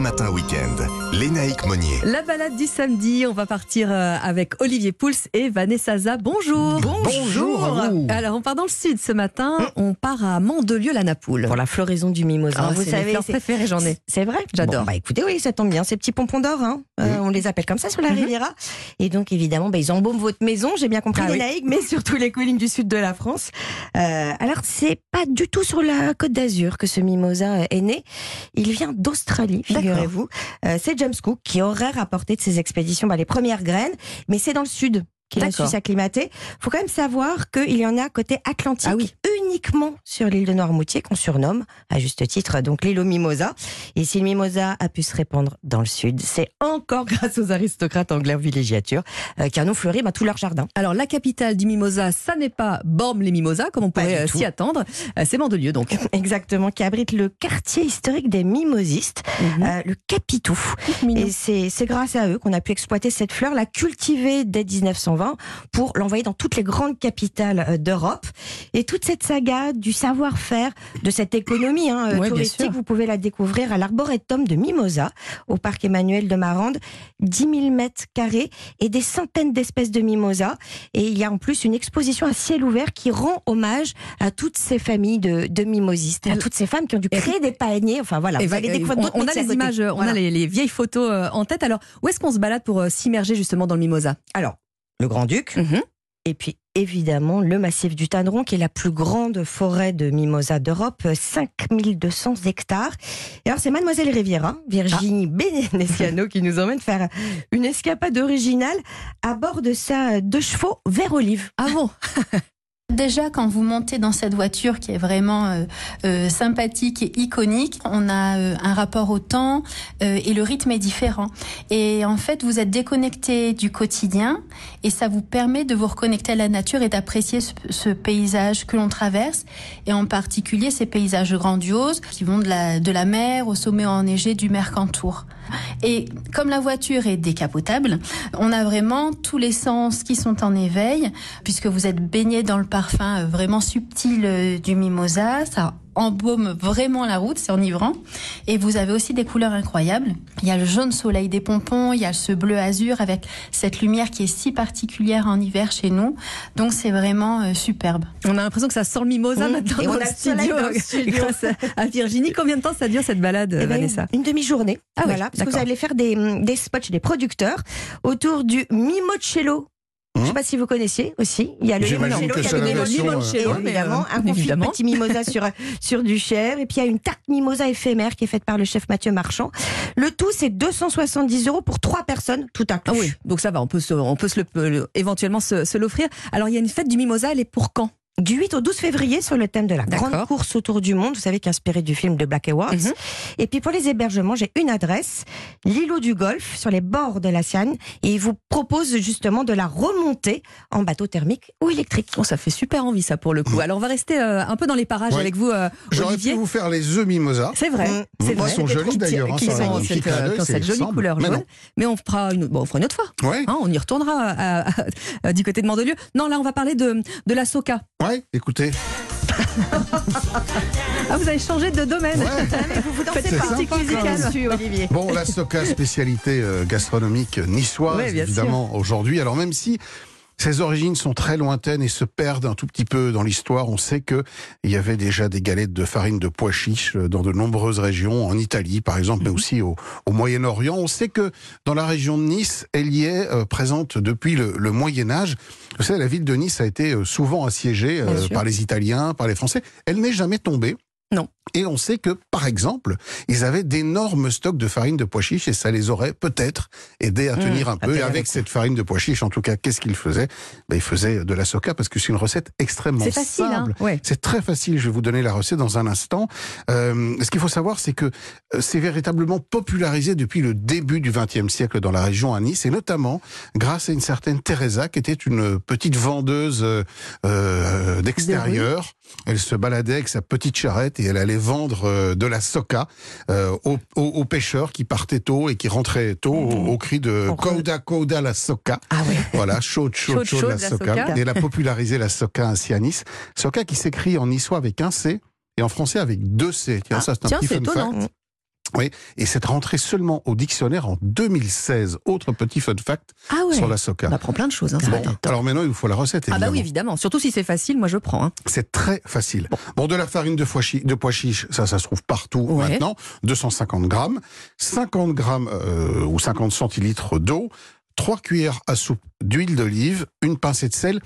Matin Week-end. Lénaïque Monnier. La balade du samedi, on va partir euh, avec Olivier Pouls et Vanessa Zaza. Bonjour. Bonjour à vous. Alors, on part dans le sud ce matin. On part à Mandelieu-la-Napoule. Pour la floraison du mimosa. Ah, vous savez, c'est- préférées, j'en ai. C'est vrai J'adore. Bon, bah écoutez, oui, ça tombe bien. Ces petits pompons d'or, hein, euh, on les appelle comme ça sur la Riviera. Et donc, évidemment, bah, ils embaument votre maison, j'ai bien compris, Ah oui. naïcs, mais surtout les collines du sud de la France. Euh, alors, c'est pas du tout sur la côte d'Azur que ce mimosa euh, est né. Il vient d'Australie, D'accord. Figurez-vous. Euh, c'est James Cook qui aurait rapporté de ses expéditions bah, les premières graines, mais c'est dans le sud qu'il a su s'acclimater. faut quand même savoir qu'il y en a côté Atlantique, Ah oui. Uniquement sur l'île de Noirmoutier, qu'on surnomme, à juste titre, donc l'île au mimosa. Et si le mimosa a pu se répandre dans le sud, c'est encore grâce aux aristocrates anglais en villégiature euh, qui en ont fleuri bah, tout leur jardin. Alors, la capitale du mimosa, ça n'est pas Bormes-les-Mimosas, comme on pourrait euh, s'y attendre. Euh, C'est Mandelieu, donc. Exactement, qui abrite le quartier historique des mimosistes, euh, le Capitou. Et c'est c'est grâce à eux qu'on a pu exploiter cette fleur, la cultiver dès 1920 pour l'envoyer dans toutes les grandes capitales d'Europe. Et toute cette saga du savoir-faire, de cette économie hein, euh, Ouais, touristique, vous pouvez la découvrir à l'arboretum de Mimosa, au parc Emmanuel de Marande. 10 000 mètres carrés et des centaines d'espèces de mimosa. Et il y a en plus une exposition à ciel ouvert qui rend hommage à toutes ces familles de, de mimosistes, à toutes ces femmes qui ont dû créer des paniers. Enfin voilà, vous allez euh, on, a les côté. images, on Voilà. a les, les vieilles photos euh, en tête. Alors, où est-ce qu'on se balade pour s'immerger justement dans le mimosa? Alors, le Grand-Duc, Mhm. Et puis évidemment le massif du Tanneron, qui est la plus grande forêt de mimosa d'Europe, 5200 hectares. Et alors, c'est Mademoiselle Riviera, Virginie Benesciano, qui nous emmène faire une escapade originale à bord de sa deux chevaux vert olive. Ah bon? Déjà, quand vous montez dans cette voiture qui est vraiment euh, euh, sympathique et iconique, on a euh, un rapport au temps euh, et le rythme est différent. Et en fait, vous êtes déconnecté du quotidien et ça vous permet de vous reconnecter à la nature et d'apprécier ce, ce paysage que l'on traverse et en particulier ces paysages grandioses qui vont de la, de la mer au sommet enneigé du Mercantour. Et comme la voiture est décapotable, on a vraiment tous les sens qui sont en éveil, puisque vous êtes baigné dans le parfum vraiment subtil euh, du mimosa. Embaume vraiment la route, c'est enivrant. Et vous avez aussi des couleurs incroyables. Il y a le jaune soleil des pompons, il y a ce bleu azur avec cette lumière qui est si particulière en hiver chez nous. Donc c'est vraiment euh, superbe. On a l'impression que ça sent le mimosa Mmh. maintenant dans on le studio, dans le studio. grâce à- à Virginie. Combien de temps ça dure cette balade, Eh ben, Vanessa Une demi-journée. Ah oui, voilà, parce que vous allez faire des, des spots chez des producteurs autour du mimocello. Je ne sais pas si vous connaissiez aussi. Il y a le limoncello a le euh, ouais. évidemment, euh, un confit évidemment. de petit mimosa sur, sur du chèvre. Et puis il y a une tarte mimosa éphémère qui est faite par le chef Mathieu Marchand. Le tout, c'est 270 euros pour trois personnes, tout inclus. Ah oui, donc ça va, on peut, se, on peut se le, le- éventuellement se, se l'offrir. Alors il y a une fête du mimosa, elle est pour quand? Du 8 au 12 février sur le thème de la grande course autour du monde, vous savez, qui est inspiré du film de Black Awards. Mhm. Et puis pour les hébergements, j'ai une adresse, l'îlot du Golfe, sur les bords de la Sienne. Et il vous propose justement de la remonter en bateau thermique ou électrique. Bon, ça fait super envie ça pour le coup. Alors on va rester euh, un peu dans les parages Ouais. avec vous, euh, J'aurais pu vous faire les œufs mimosa. C'est vrai, Mmh. c'est Ils sont jolis d'ailleurs, hein, qui sont un cette, euh, cette jolie couleur Mais jaune. Mais on fera une, bon, on fera une autre fois. Ouais, Hein, on y retournera à- à- à- du côté de Mandelieu. Non, là, on va parler de, de la soca. ouais, écoutez. Ah, vous avez changé de domaine. Ouais. Vous vous Faites critiques quand musicales même. dessus, Olivier. Bon, la soca, spécialité euh, gastronomique niçoise, Ouais, évidemment, aujourd'hui. Alors même si ses origines sont très lointaines et se perdent un tout petit peu dans l'histoire, on sait que il y avait déjà des galettes de farine de pois chiches euh, dans de nombreuses régions, en Italie par exemple, mais aussi au, au Moyen-Orient. On sait que dans la région de Nice, elle y est euh, présente depuis le, le Moyen Âge. Vous savez, la ville de Nice a été euh, souvent assiégée euh, par les Italiens, par les Français. Elle n'est jamais tombée. Non. Et on sait que, par exemple, ils avaient d'énormes stocks de farine de pois chiches et ça les aurait peut-être aidés à Mmh, tenir un peu. Et avec cette farine de pois chiches, en tout cas, qu'est-ce qu'ils faisaient? Ben, Ils faisaient de la soca parce que c'est une recette extrêmement C'est facile, hein simple. ouais. C'est très facile, je vais vous donner la recette dans un instant. Euh, ce qu'il faut savoir, c'est que euh, c'est véritablement popularisé depuis le début du XXe siècle dans la région à Nice, et notamment grâce à une certaine Teresa, qui était une petite vendeuse euh, euh, d'extérieur. Elle se baladait avec sa petite charrette et elle allait vendre euh, de la soca euh, aux, pêcheurs qui partaient tôt et qui rentraient tôt au, au cri de On Coda Coda la soca. Ah ouais. Voilà, chaude, chaude, Chaude, la, la soca. soca. Et elle a popularisé la soca ainsi à Nice. Soca qui s'écrit en niçois avec un C et en français avec deux C. Tiens, Ah, ça c'est un petit fun étonnant. fact. Oui, et c'est rentré seulement au dictionnaire en 2016. Autre petit fun fact Ah ouais. sur la soca. On apprend plein de choses. hein, Bon, alors maintenant, il vous faut la recette, Ah évidemment. bah oui, évidemment. Surtout si c'est facile, moi je prends. hein. C'est très facile. Bon. de la farine de, foie de pois chiche, ça, ça se trouve partout Ouais. maintenant. 250 grammes. 50 grammes euh, ou 50 centilitres d'eau. 3 cuillères à soupe d'huile d'olive, une pincée de sel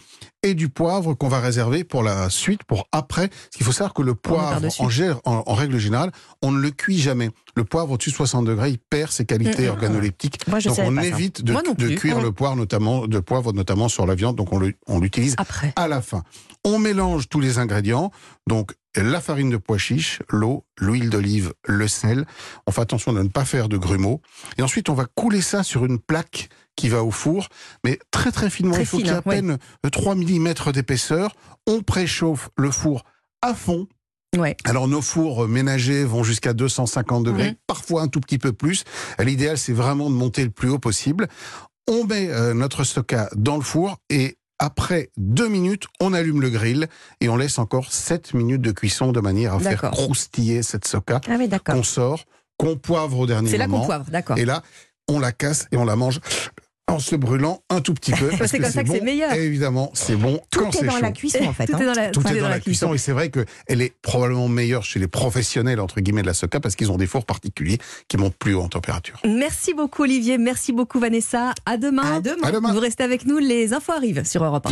et du poivre qu'on va réserver pour la suite, pour après. Parce qu'il faut savoir que le poivre, en, gé- en- en règle générale, on ne le cuit jamais. Le poivre au-dessus de 60 degrés, il perd ses qualités Mm, mm. organoleptiques. Moi, je donc on évite de, cuire le poivre, notamment, de poivre notamment sur la viande. Donc on on l'utilise Après. à la fin. On mélange tous les ingrédients, donc la farine de pois chiche, l'eau, l'huile d'olive, le sel. On fait attention de ne pas faire de grumeaux. Et ensuite, on va couler ça sur une plaque qui va au four, mais très très finement. Très Il faut qu'il y ait à ouais. peine euh, 3 mm d'épaisseur. On préchauffe le four à fond. Ouais. Alors nos fours euh, ménagers vont jusqu'à 250 degrés, Mhm. parfois un tout petit peu plus. L'idéal, c'est vraiment de monter le plus haut possible. On met euh, notre stocka dans le four et après deux minutes, on allume le grill et on laisse encore 7 minutes de cuisson de manière à faire croustiller cette soca Ah oui, qu'on sort, qu'on poivre au dernier C'est là moment. qu'on poivre, d'accord. Et là, on la casse et on la mange en se brûlant un tout petit peu. parce C'est comme ça que bon. c'est meilleur. Et évidemment, c'est bon Tout quand est c'est dans chaud. la cuisson, en fait. Tout hein. est dans la, Tout tout est dans la cuisson et c'est vrai qu'elle est probablement meilleure chez les professionnels entre guillemets de la soca parce qu'ils ont des fours particuliers qui montent plus haut en température. Merci beaucoup Olivier, merci beaucoup Vanessa. À demain. À demain. À demain. Vous restez avec nous, les infos arrivent sur Europe 1.